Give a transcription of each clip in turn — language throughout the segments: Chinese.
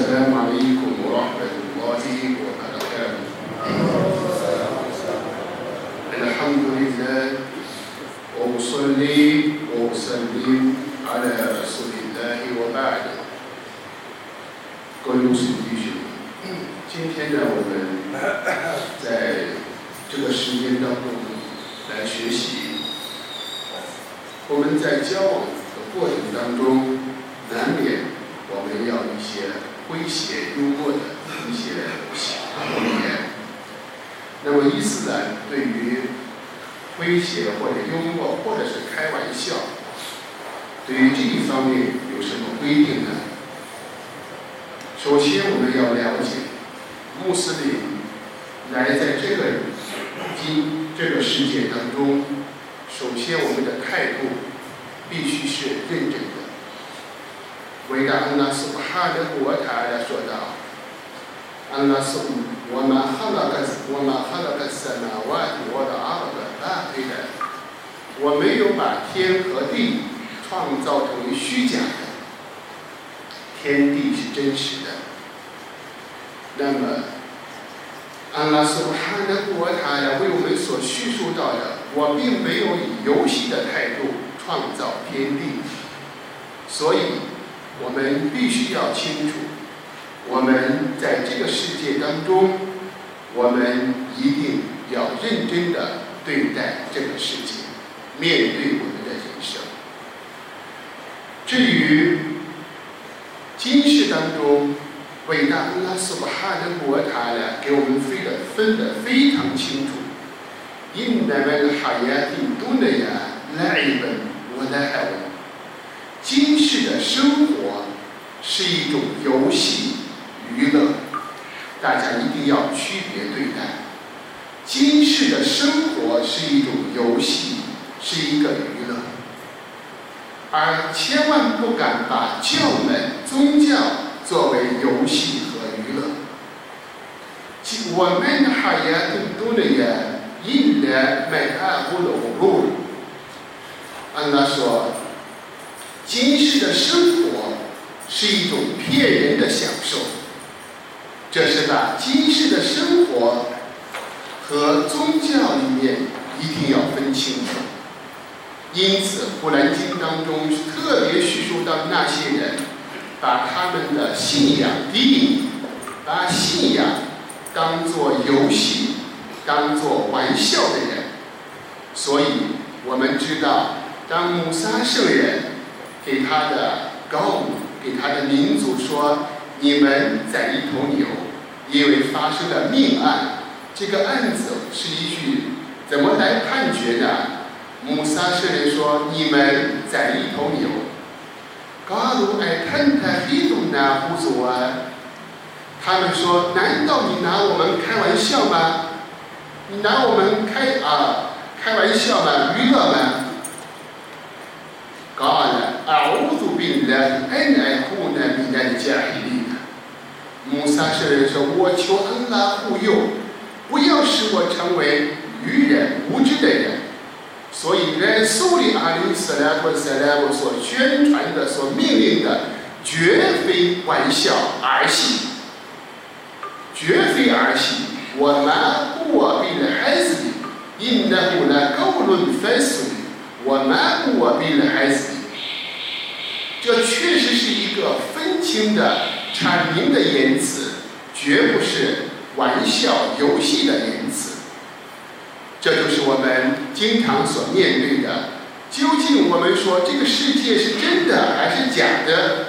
Será Maria como 穆斯林来在这个今这个世界当中，首先我们的态度必须是认真的。伟大安拉苏哈的国塔来说道：“安拉说，我们哈拉克斯，我们哈拉克斯那瓦提我的阿拉的大黑的，我没有把天和地创造成为虚假的。”天地是真实的。那么，安拉苏哈的国塔呀，为我们所叙述到的，我并没有以游戏的态度创造天地，所以我们必须要清楚，我们在这个世界当中，我们一定要认真的对待这个世界，面对我们的人生。至于，今世当中，伟大安拉苏哈的国塔呢，给我们分的分得非常清楚。因那么哈呀，印度的呀，来一本我来海文。今世的生活是一种游戏娱乐，大家一定要区别对待。今世的生活是一种游戏，是一个娱乐。而千万不敢把教门、宗教作为游戏和。我们还要更多的人引来买阿布鲁路。安拉说，今世的生活是一种骗人的享受。这是把今世的生活和宗教里面一定要分清楚。因此，《古兰经》当中特别叙述到那些人，把他们的信仰低义，把信仰当做游戏、当做玩笑的人。所以，我们知道，当穆萨圣人给他的高给他的民族说：“你们宰一头牛，因为发生了命案。”这个案子是一句怎么来判决呢？穆萨圣人说：“你们宰一头牛。”嘎鲁艾坦泰黑东那胡祖啊，他们说：“难道你拿我们开玩笑吗？你拿我们开啊开玩笑吗？娱乐吗？”嘎了，阿乌祖宾来恩爱护那比那加黑利。穆萨圣人说：“我求安拉护佑，不要使我成为愚人无知的人。”所以，在苏里阿里斯莱或塞莱姆所宣传的、所命令的，绝非玩笑儿戏，绝非儿戏。我们我比的孩子，因那不那高论分数，我们我比的孩子，这确实是一个分清的、阐明的言辞，绝不是玩笑游戏的言辞。这就是我们经常所面对的。究竟我们说这个世界是真的还是假的？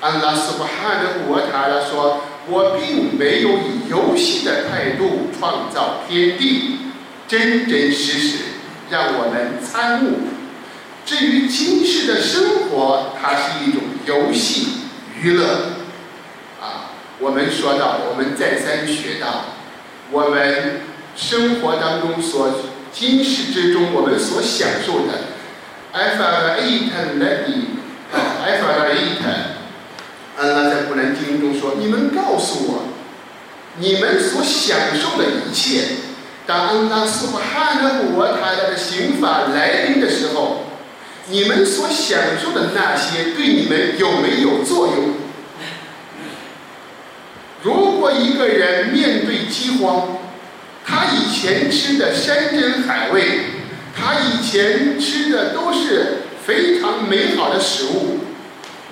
安拉苏巴哈的国塔拉说：“我并没有以游戏的态度创造天地，真真实实让我们参悟。至于今世的生活，它是一种游戏娱乐。啊，我们说到，我们再三学到，我们。”生活当中所今世之中我们所享受的，艾法拉伊坦莱迪，艾法拉伊坦，安拉在古兰经中说：“你们告告诉我，你们所享受的一切，当安拉苏巴哈的古瓦塔的刑法来临的时候，你们所享受的那些对你们有没有作用？”如果一个人面对饥荒，他以前吃的山珍海味，他以前吃的都是非常美好的食物，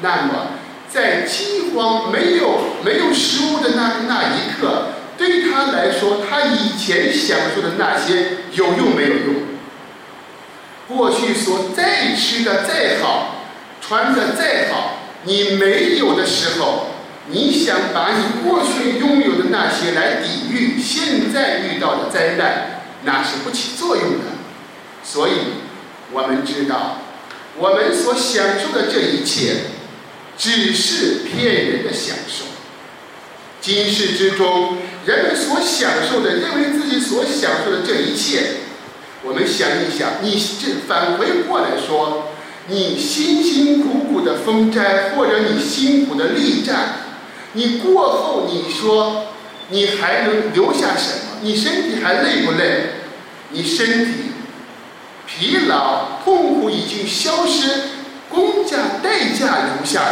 那么在饥荒没有没有食物的那那一刻，对他来说，他以前享受的那些有用没有用？过去所再吃的再好，穿的再好，你没有的时候。你想把你过去拥有的那些来抵御现在遇到的灾难，那是不起作用的。所以，我们知道，我们所享受的这一切，只是骗人的享受。今世之中，人们所享受的，认为自己所享受的这一切，我们想一想，你这返回过来说，你辛辛苦苦的封斋，或者你辛苦的力战。你过后，你说你还能留下什么？你身体还累不累？你身体疲劳、痛苦已经消失，公价代价留下。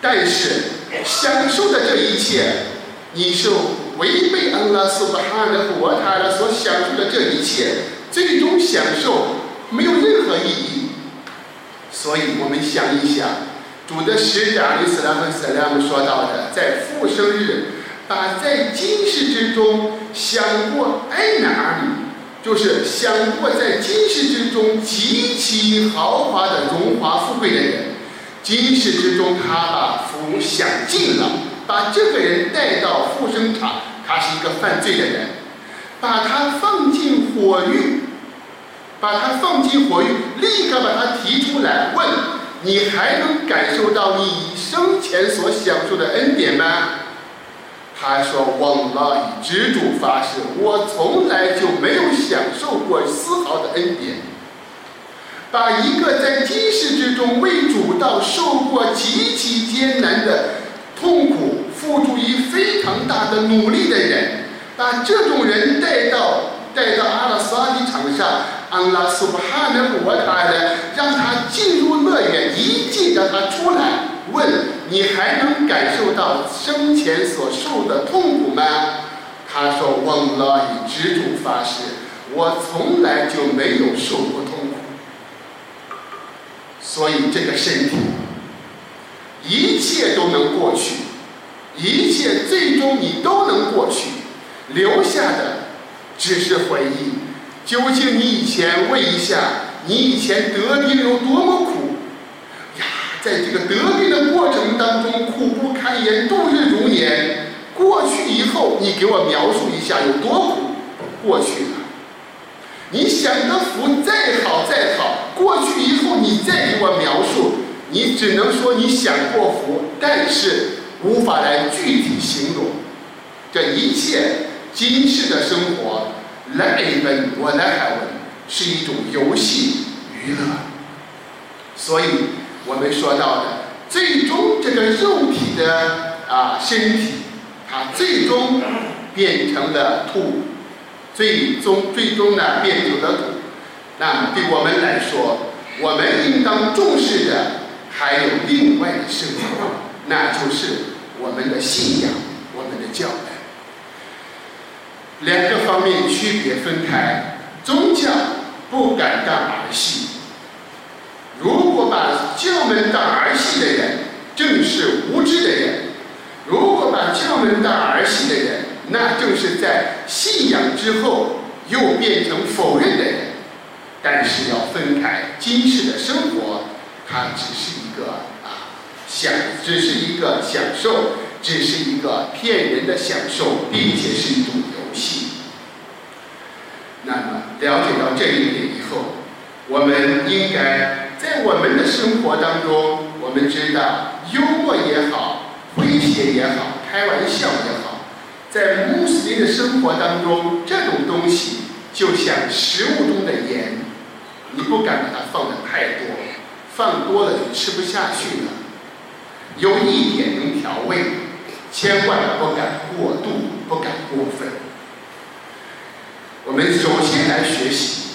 但是享受的这一切，你是违背安拉苏巴哈的活他的所享受的这一切，最终享受没有任何意义。所以我们想一想。主的使者阿里斯拉和斯拉姆说到的，在复生日，把在今世之中享过爱哪儿，就是享过在今世之中极其豪华的荣华富贵的人，今世之中他把福享尽了，把这个人带到复生场，他是一个犯罪的人，把他放进火狱，把他放进火狱，立刻把他提出来问。你还能感受到你生前所享受的恩典吗？他说：“忘了以执主发誓，我从来就没有享受过丝毫的恩典。把一个在今世之中为主道受过极其艰难的痛苦，付出于非常大的努力的人，把这种人带到带到阿拉斯加的场上。”安拉苏巴哈的我他的，让他进入乐园，一进让他出来，问你还能感受到生前所受的痛苦吗？他说：“忘了以执主发誓，我从来就没有受过痛苦。所以这个身体，一切都能过去，一切最终你都能过去，留下的只是回忆。”究竟你以前问一下，你以前得病有多么苦？在这个得病的过程当中，苦不堪言，度日如年。过去以后，你给我描述一下有多苦？过去了，你享的福再好再好，过去以后你再给我描述，你只能说你享过福，但是无法来具体形容。这一切今世的生活。来文我来海文是一种游戏娱乐，所以我们说到的最终这个肉体的啊身体，它最终变成了土，最终最终呢变成了土。那么对我们来说，我们应当重视的还有另外的生活，那就是我们的信仰，我们的教育。两个方面区别分开，宗教不敢当儿戏。如果把教门当儿戏的人，正是无知的人；如果把教门当儿戏的人，那正是在信仰之后又变成否认的人。但是要分开，今世的生活，它只是一个啊享，只是一个享受，只是一个骗人的享受，并且是一种游。戏。那么了解到这一点以后，我们应该在我们的生活当中，我们知道幽默也好，诙谐也好，开玩笑也好，在穆斯林的生活当中，这种东西就像食物中的盐，你不敢把它放的太多，放多了就吃不下去了。有一点能调味，千万不敢过度，不敢过分。我们首先来学习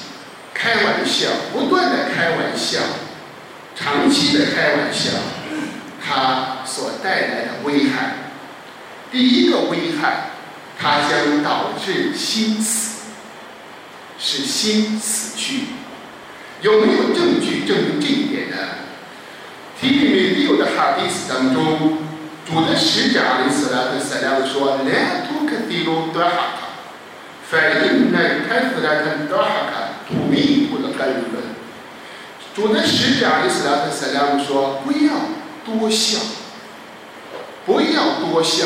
开玩笑，不断的开玩笑，长期的开玩笑，它所带来的危害。第一个危害，它将导致心死，使心死去。有没有证据证明这一点呢？提里面六的哈迪斯当中，主的使者阿里斯拉和塞拉说：“来图克迪鲁多哈卡，反映那开始来看多哈卡，土米不能干人们。”主的使者阿里斯拉和塞拉说：“不要多想，不要多想。”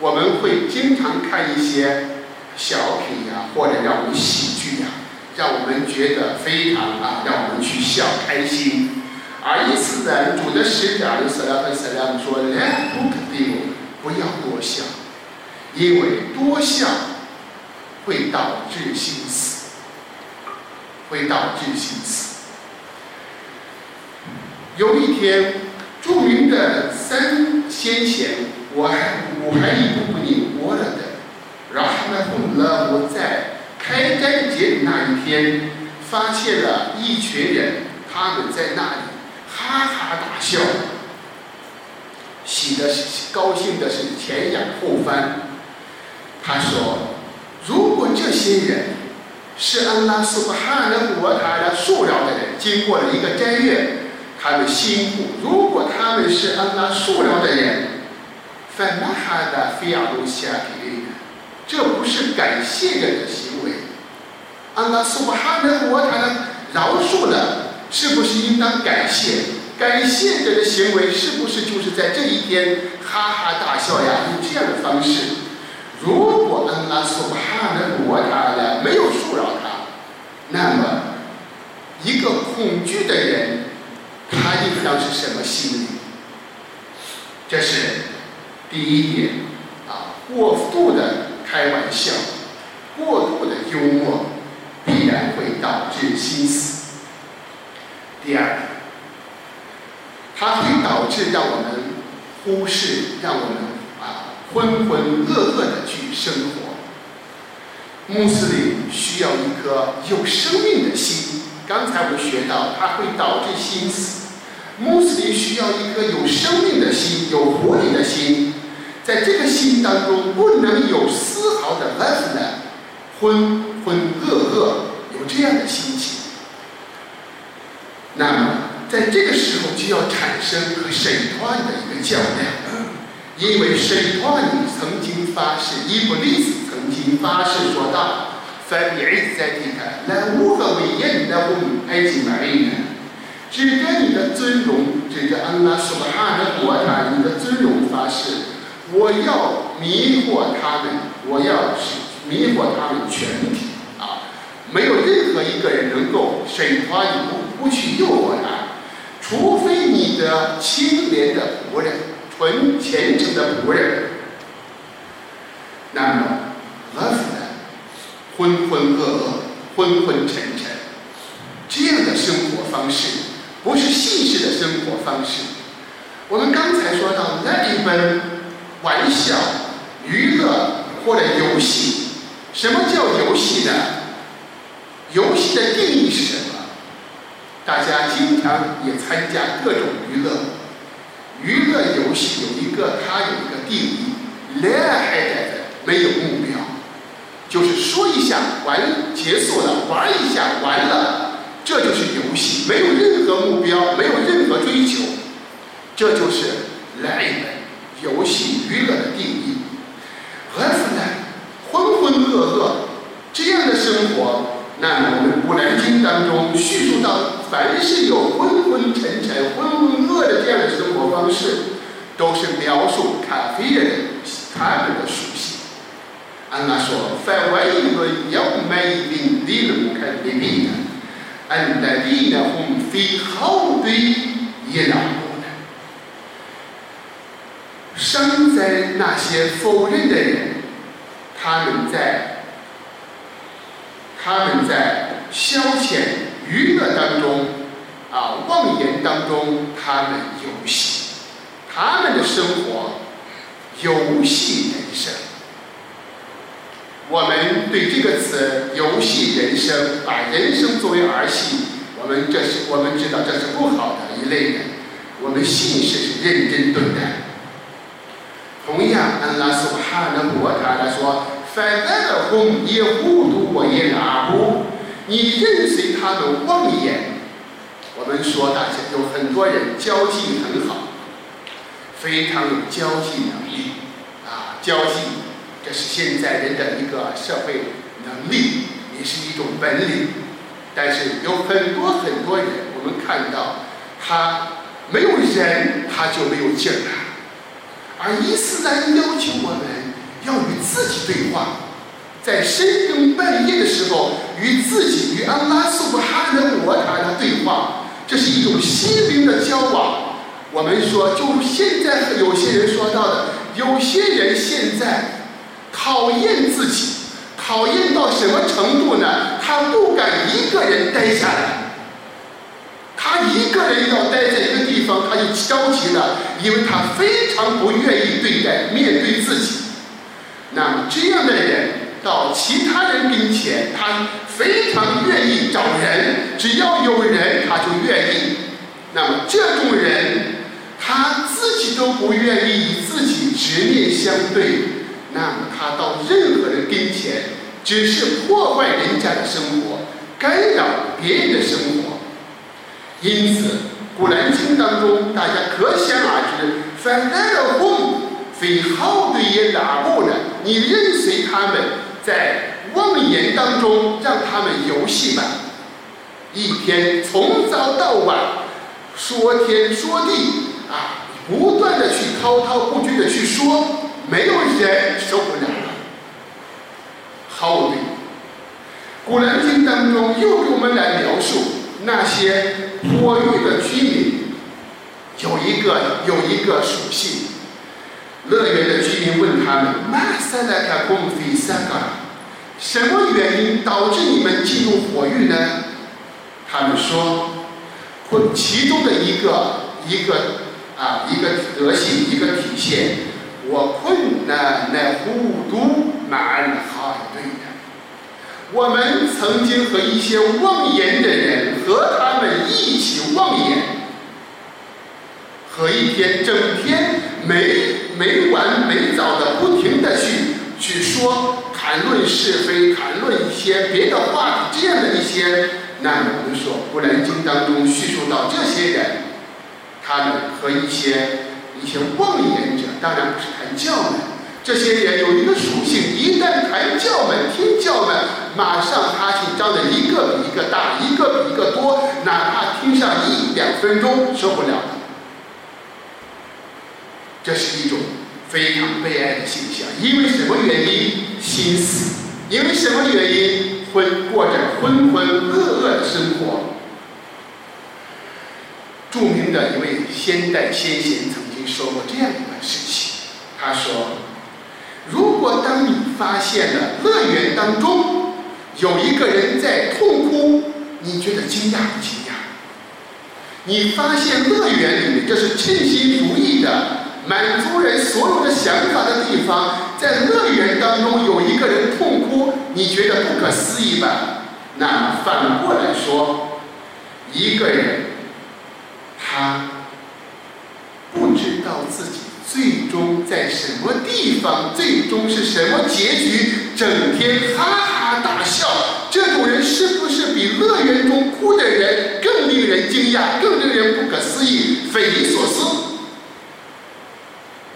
我们会经常看一些小品呀，或者让我们喜剧呀，让我们觉得非常啊，让我们去笑开心。而因此呢，主的使者阿里斯拉和塞拉说：“来不肯定，不要多想，因为多想会导致心死，会导致心死。”有一天，著名的三先贤，我还我还一部分你活了的，然后呢，后来我在开斋节那一天，发现了一群人，他们在那里哈哈大笑，喜的是高兴的是前仰后翻。他说：“如果这些人是安拉苏巴哈的国塔的数量的人，经过了一个斋月。”他们辛苦。如果他们是安拉数量的人，反那哈的非亚路西亚给的，这不是感谢人的行为。安拉苏巴哈的国他呢饶恕了，是不是应当感谢？感谢者的行为是不是就是在这一天哈哈大笑呀？用这样的方式。如果安拉苏巴哈的国他呢没有恕饶他，那么一个恐惧的人。他应当是什么心理？这是第一点啊，过度的开玩笑，过度的幽默，必然会导致心死。第二，它会导致让我们忽视，让我们浑浑噩噩的去生活。穆斯林需要一颗有生命的心，刚才我们学到，它会导致心死。穆斯林需要一颗有生命的心，有活力的心，在这个心当中不能有丝毫的烦恼、浑浑噩噩，有这样的心情。那么，在这个时候就要产生和神团的一个较量，因为神团曾经发誓，伊布利斯曾经发誓说道：“凡比埃在地看，那无何为言，那我们埃及买呢？”指着你的尊荣，指着安拉苏巴哈的国塔，你的尊荣发誓，我要迷惑他们，我要迷惑他们全体啊！没有任何一个人能够审判你，不不去诱惑他，除非你的清廉的仆人，纯虔诚的仆人。那么，阿夫呢？浑浑噩噩，昏昏沉沉，这样的生活方式。不是现实的生活方式。我们刚才说到那一本玩笑、娱乐或者游戏，什么叫游戏呢？游戏的定义是什么？大家经常也参加各种娱乐，娱乐游戏有一个，它有一个定义，来海的没有目标，就是说一下玩结束了，玩一下完了。这就是游戏，没有任何目标，没有任何追求，这就是来一本游戏娱乐的定义。何夫呢？浑浑噩噩这样的生活，那么我们《古兰经》当中叙述到，凡是有昏昏沉沉、浑浑噩的这样的生活方式，都是描述咖啡人他们的属性。安娜说：“凡为一个要买一瓶地的不看的命的。”安在地呢？红飞好对也难过的。生在那些否认的人，他们在他们在消遣娱乐当中啊，妄言当中，他们游戏，他们的生活游戏人生。我们对这个词“游戏人生”，把人生作为儿戏，我们这是我们知道这是不好的一类人。我们信是认真对待。同样。安拉苏哈的摩塔来说，反在的红也糊涂我也拿不，你认随他的妄言。我们说大家有很多人交际很好，非常有交际能力啊，交际这是现在人的一个社会能力，也是一种本领。但是有很多很多人，我们看到他没有人，他就没有劲儿了。而伊斯兰要求我们要与自己对话，在深更半夜的时候与自己与安拉苏布哈的摩塔的对话，这是一种心灵的交往。我们说，就现在有些人说到的，有些人现在讨厌自己，讨厌到什么程度呢？他不敢一个人待下来。他一个人要待在一个地方，他就着急了，因为他非常不愿意对待、面对自己。那么这样的人到其他人跟前，他非常愿意找人，只要有人他就愿意。那么这种人，他自己都不愿意与自己直面相对，那么他到任何人跟前，只是破坏人家的生活，干扰别人的生活。因此，《古兰经》当中，大家可想而知，反来的红非好对也打不呢？你任随他们在妄言当中，让他们游戏吧。一天从早到晚，说天说地啊，不断的去滔滔不绝的去说，没有人受不了了。好对，《古兰经》当中又给我们来描述。那些火域的居民有一个有一个属性。乐园的居民问他们：“马塞莱卡公费三个，什么原因导致你们进入火域呢？”他们说：“或其中的一个一个啊一个德性一个体现，我困难乃孤独满海对。”我们曾经和一些妄言的人和他们一起妄言，和一天整天没没完没早的不停的去去说谈论是非，谈论一些别的话题，这样的一些，那我们说《古兰经》当中叙述到这些人，他们和一些一些妄言者，当然不是谈教门。这些人有一个属性，一旦谈教门、听教门，马上哈气张的一个比一个大，一个比一个多，哪怕听上一两分钟受不了。这是一种非常悲哀的现象。因为什么原因？心死。因为什么原因？昏过着浑浑噩噩的生活。著名的一位先代先贤曾经说过这样一个事情，他说。如果当你发现了乐园当中有一个人在痛哭，你觉得惊讶不惊讶？你发现乐园里面这是称心如意的，满足人所有的想法的地方，在乐园当中有一个人痛哭，你觉得不可思议吧？那反过来说，一个人他不知道自己。最终在什么地方？最终是什么结局？整天哈哈大笑，这种人是不是比乐园中哭的人更令人惊讶、更令人不可思议、匪夷所思？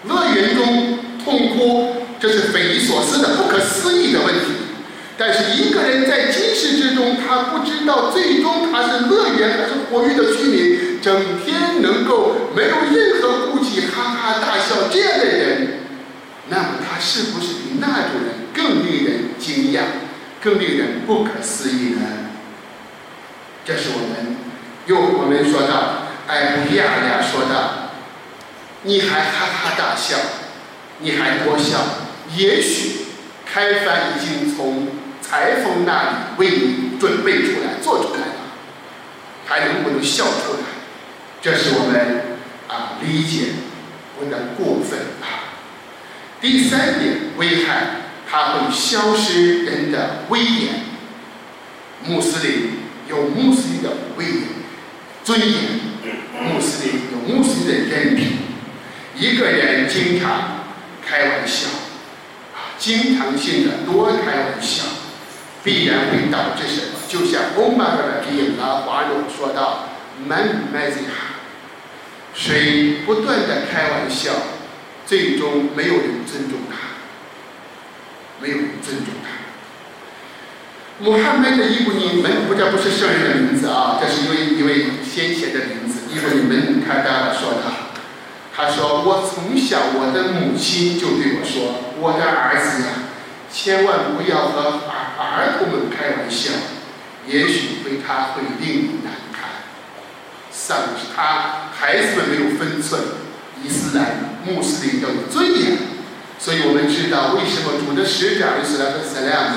乐园中痛哭，这是匪夷所思的、不可思议的问题。但是一个人在今世之中，他不知道最终他是乐园还是活跃的居民，整天能够没有任何顾忌，哈哈大笑这样的人，那么他是不是比那种人更令人惊讶、更令人不可思议呢？这是我们用我们说到艾布亚亚说的，你还哈哈大笑，你还多笑，也许开帆已经从。裁缝那里为你准备出来，做出来了，还能不能笑出来？这是我们啊理解不能过分啊。第三点危害，它会消失人的威严。穆斯林有穆斯林的威严、尊严，穆斯林有穆斯林的人品。一个人经常开玩笑，啊，经常性的多开玩笑，必然会导致什么？就像欧玛尔的比拉华罗说到：“Man m a z i h 谁不断的开玩笑，最终没有人尊重他，没有人尊重他。”穆罕默德伊布尼门，不这不是圣人的名字啊，这是一位一位先贤的名字。伊布尼门卡达说他，他说我从小我的母亲就对我说，我的儿子呀，千万不要和儿儿童们开玩笑，也许对他会令你难堪。丧他孩子们没有分寸，伊斯兰穆斯林要有尊严，所以我们知道为什么主的使者伊斯兰和斯拉姆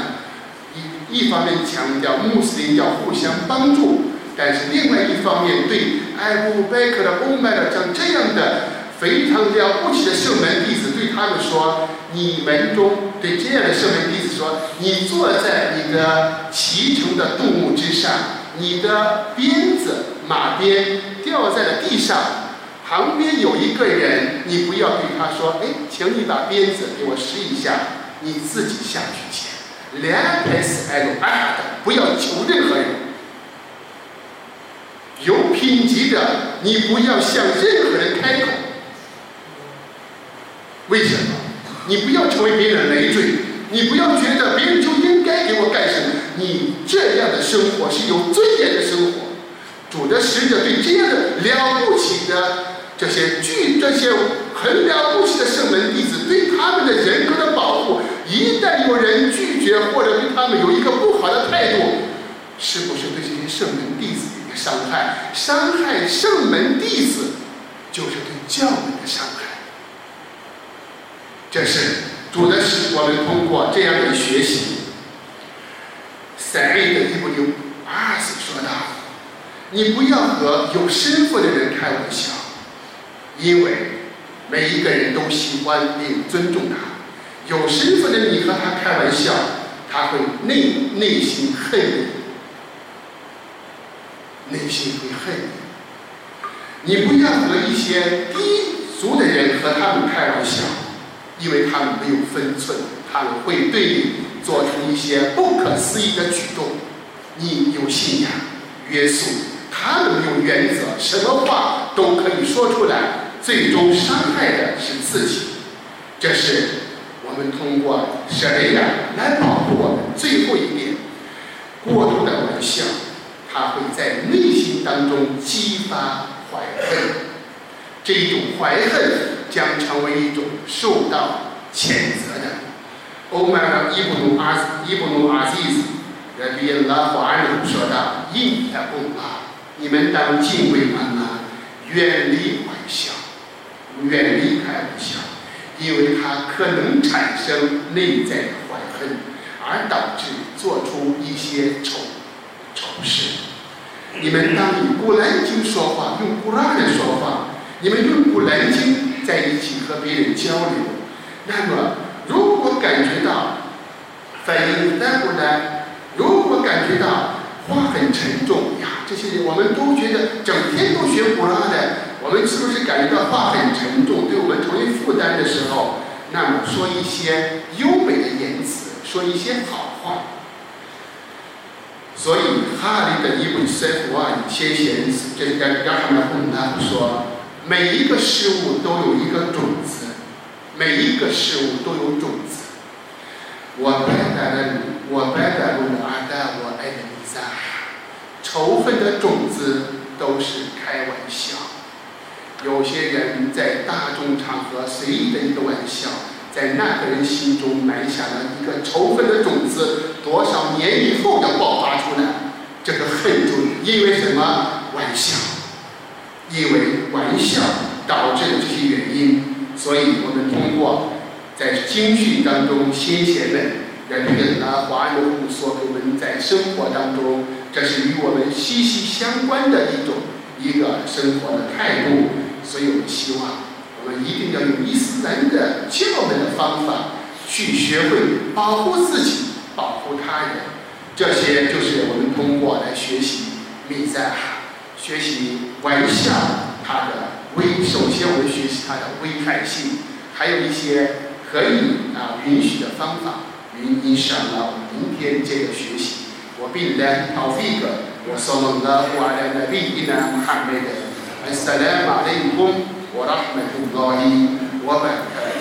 一一方面强调穆斯林要互相帮助，但是另外一方面对艾布贝克的欧麦的像这样的非常了不起的圣门弟子，对他们说：你们中对这样的圣门弟子说，你坐在你的骑乘的动物之上，你的鞭子马鞭掉在了地上，旁边有一个人，你不要对他说：哎，请你把鞭子给我试一下，你自己下去捡。连开始挨着挨的，不要求任何人。有品级的，你不要向任何人开口。为什么？你不要成为别人的累赘，你不要觉得别人就应该给我干什么。你这样的生活是有尊严的生活。主的使者对这样的了不起的这些巨这些很了不起的圣门弟子，对他们的人格的保护。一旦有人拒绝或者对他们有一个不好的态度，是不是对这些圣门弟子一个伤害？伤害圣门弟子，就是对教门的伤害。这是主的使我们通过这样的学习。三 A 的一部六二次说道：“你不要和有身份的人开玩笑，因为每一个人都喜欢并尊重他。”有身份的你和他开玩笑，他会内内心恨你，内心会恨你。你不要和一些低俗的人和他们开玩笑，因为他们没有分寸，他们会对你做出一些不可思议的举动。你有信仰约束，他们有原则，什么话都可以说出来，最终伤害的是自己。这是。我们通过谁呀来保护我们？最后一点，过度的玩笑，它会在内心当中激发怀恨，这种怀恨将成为一种受到谴责的。欧麦尔伊布努阿伊布努阿西斯在比拉华尔中说道：“印太不啊，你们当敬畏安拉，远离玩笑，远离开玩笑。”因为它可能产生内在的怀恨，而导致做出一些丑丑事。你们当以古兰经说话，用古拉的说话，你们用古兰经在一起和别人交流。那么，感觉到反应再过来，如果感觉到话很沉重呀，这些人我们都觉得整天都学古拉的。我们是不是感觉到话很沉重，对我们成为负担的时候，那么说一些优美的言辞，说一些好话。所以哈利的一本塞弗啊，先贤这让让他们混蛋说，每一个事物都有一个种子，每一个事物都有种子。仇恨的种子都是开玩笑。有些人在大众场合随意的一个玩笑，在那个人心中埋下了一个仇恨的种子，多少年以后要爆发出来。这个恨就因为什么玩笑？因为玩笑导致的这些原因。所以我们通过在京剧当中，先贤们在这个啊华人所给我们在生活当中，这是与我们息息相关的一种一个生活的态度。所以我们希望，我们一定要用伊斯兰的教门的方法，去学会保护自己，保护他人。这些就是我们通过来学习米在学习玩笑它的危。首先，我们学习它的危害性，还有一些可以啊允许的方法，允允许了我们明天接着学习。我并来 توفيق وصلى الله على نبينا محمد السلام عليكم ورحمة الله وبركاته